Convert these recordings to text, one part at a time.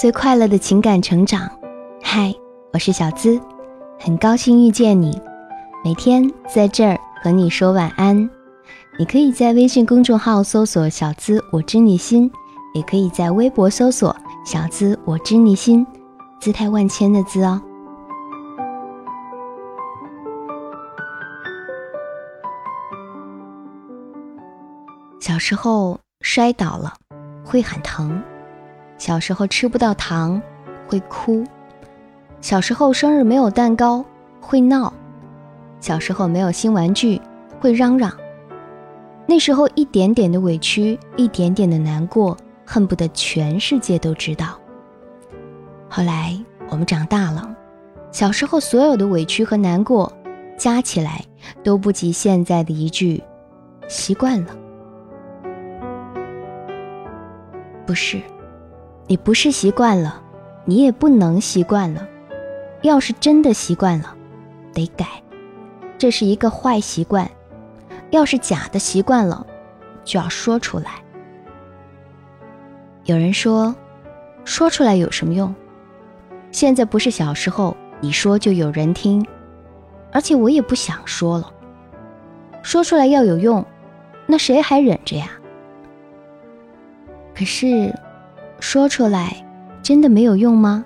最快乐的情感成长。嗨，我是小资，很高兴遇见你。每天在这儿和你说晚安。你可以在微信公众号搜索“小资我知你心”，也可以在微博搜索“小资我知你心”，姿态万千的“资”哦。小时候摔倒了，会很疼；小时候吃不到糖，会哭；小时候生日没有蛋糕，会闹；小时候没有新玩具，会嚷嚷。那时候一点点的委屈，一点点的难过，恨不得全世界都知道。后来我们长大了，小时候所有的委屈和难过，加起来都不及现在的一句“习惯了”。不是，你不是习惯了，你也不能习惯了。要是真的习惯了，得改，这是一个坏习惯。要是假的习惯了，就要说出来。有人说，说出来有什么用？现在不是小时候，你说就有人听，而且我也不想说了。说出来要有用，那谁还忍着呀？可是，说出来真的没有用吗？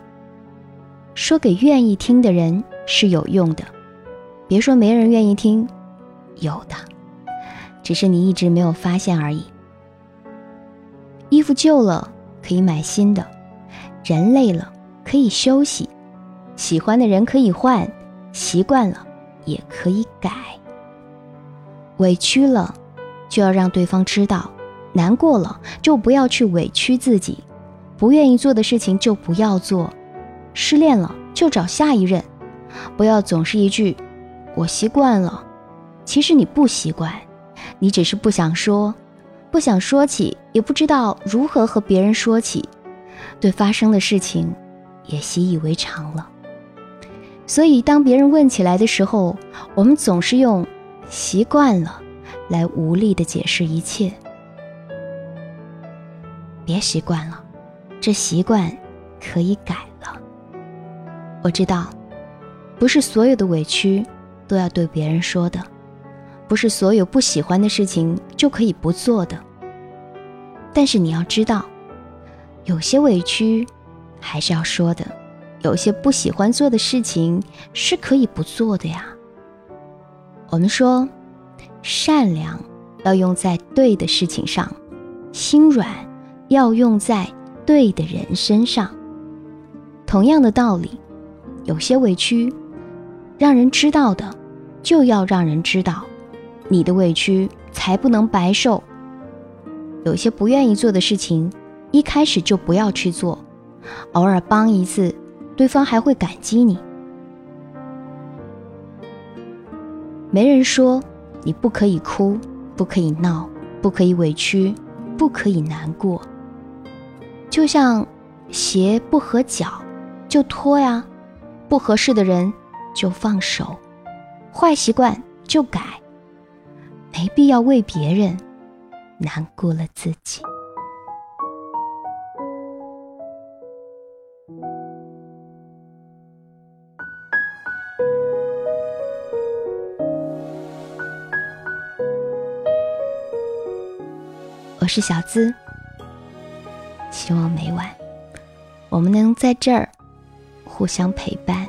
说给愿意听的人是有用的，别说没人愿意听，有的。只是你一直没有发现而已。衣服旧了可以买新的，人累了可以休息，喜欢的人可以换，习惯了也可以改。委屈了就要让对方知道，难过了就不要去委屈自己，不愿意做的事情就不要做，失恋了就找下一任，不要总是一句“我习惯了”，其实你不习惯。你只是不想说，不想说起，也不知道如何和别人说起，对发生的事情也习以为常了。所以，当别人问起来的时候，我们总是用“习惯了”来无力的解释一切。别习惯了，这习惯可以改了。我知道，不是所有的委屈都要对别人说的。不是所有不喜欢的事情就可以不做的，但是你要知道，有些委屈还是要说的，有些不喜欢做的事情是可以不做的呀。我们说，善良要用在对的事情上，心软要用在对的人身上。同样的道理，有些委屈让人知道的，就要让人知道。你的委屈才不能白受。有些不愿意做的事情，一开始就不要去做，偶尔帮一次，对方还会感激你。没人说你不可以哭，不可以闹，不可以委屈，不可以难过。就像鞋不合脚就脱呀，不合适的人就放手，坏习惯就改。没必要为别人难过了自己。我是小资，希望每晚我们能在这儿互相陪伴，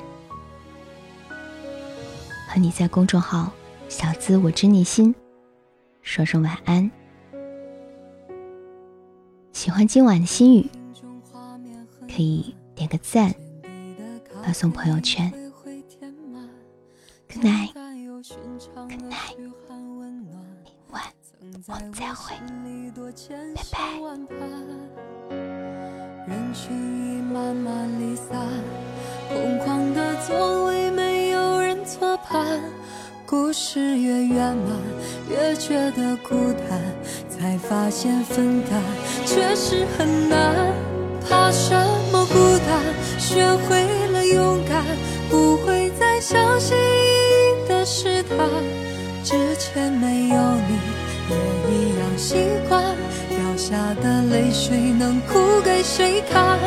和你在公众号“小资我知你心”。说声晚安。喜欢今晚的心语，可以点个赞，发送朋友圈。Good night，Good night，明晚我们再会，拜拜。人群已慢慢离散，空旷的座位没有人作伴。故事越圆满，越觉得孤单，才发现分担确实很难。怕什么孤单？学会了勇敢，不会再相信意义的试探。之前没有你，也一样习惯。掉下的泪水能哭给谁看？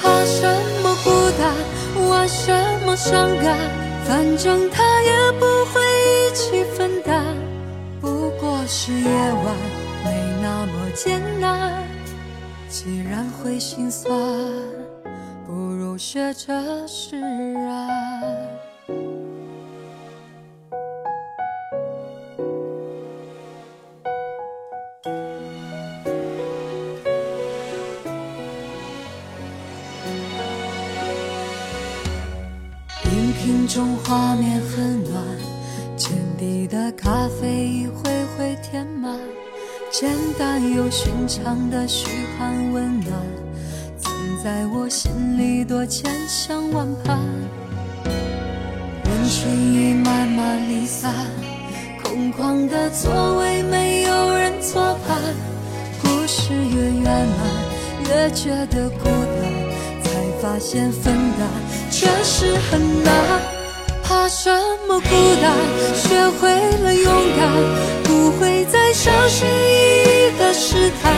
怕什么孤单，玩什么伤感，反正他也不会一起分担。不过是夜晚，没那么艰难。既然会心酸，不如学着释然。中画面很暖，浅底的咖啡一回回填满，简单又寻常的嘘寒问暖，曾在我心里多千想万盼。人群已慢慢离散，空旷的座位没有人作伴，故事越圆满，越觉得孤单。才发现分担确实很难，怕什么孤单，学会了勇敢，不会再小心翼翼的试探。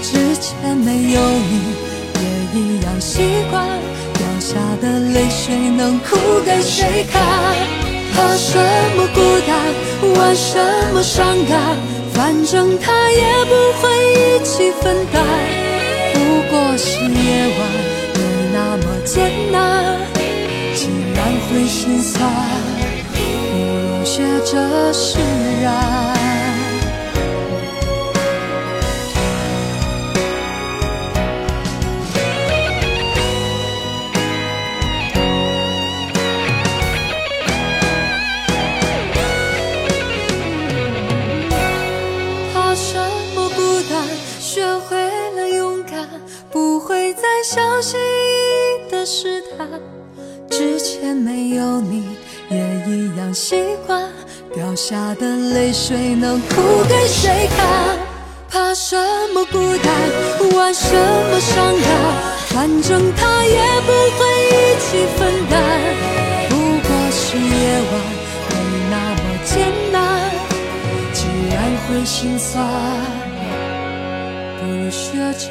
之前没有你也一样习惯，掉下的泪水能哭给谁看？怕什么孤单，玩什么伤感，反正他也不会一起分担。不过是夜晚。心酸，不如学着释然。怕什么孤单，学会了勇敢，不会再小心翼翼的试探。没有你也一样习惯，掉下的泪水能哭给谁看？怕什么孤单，玩什么伤感，反正他也不会一起分担。不过是夜晚，没那么艰难。既然会心酸，不如学着。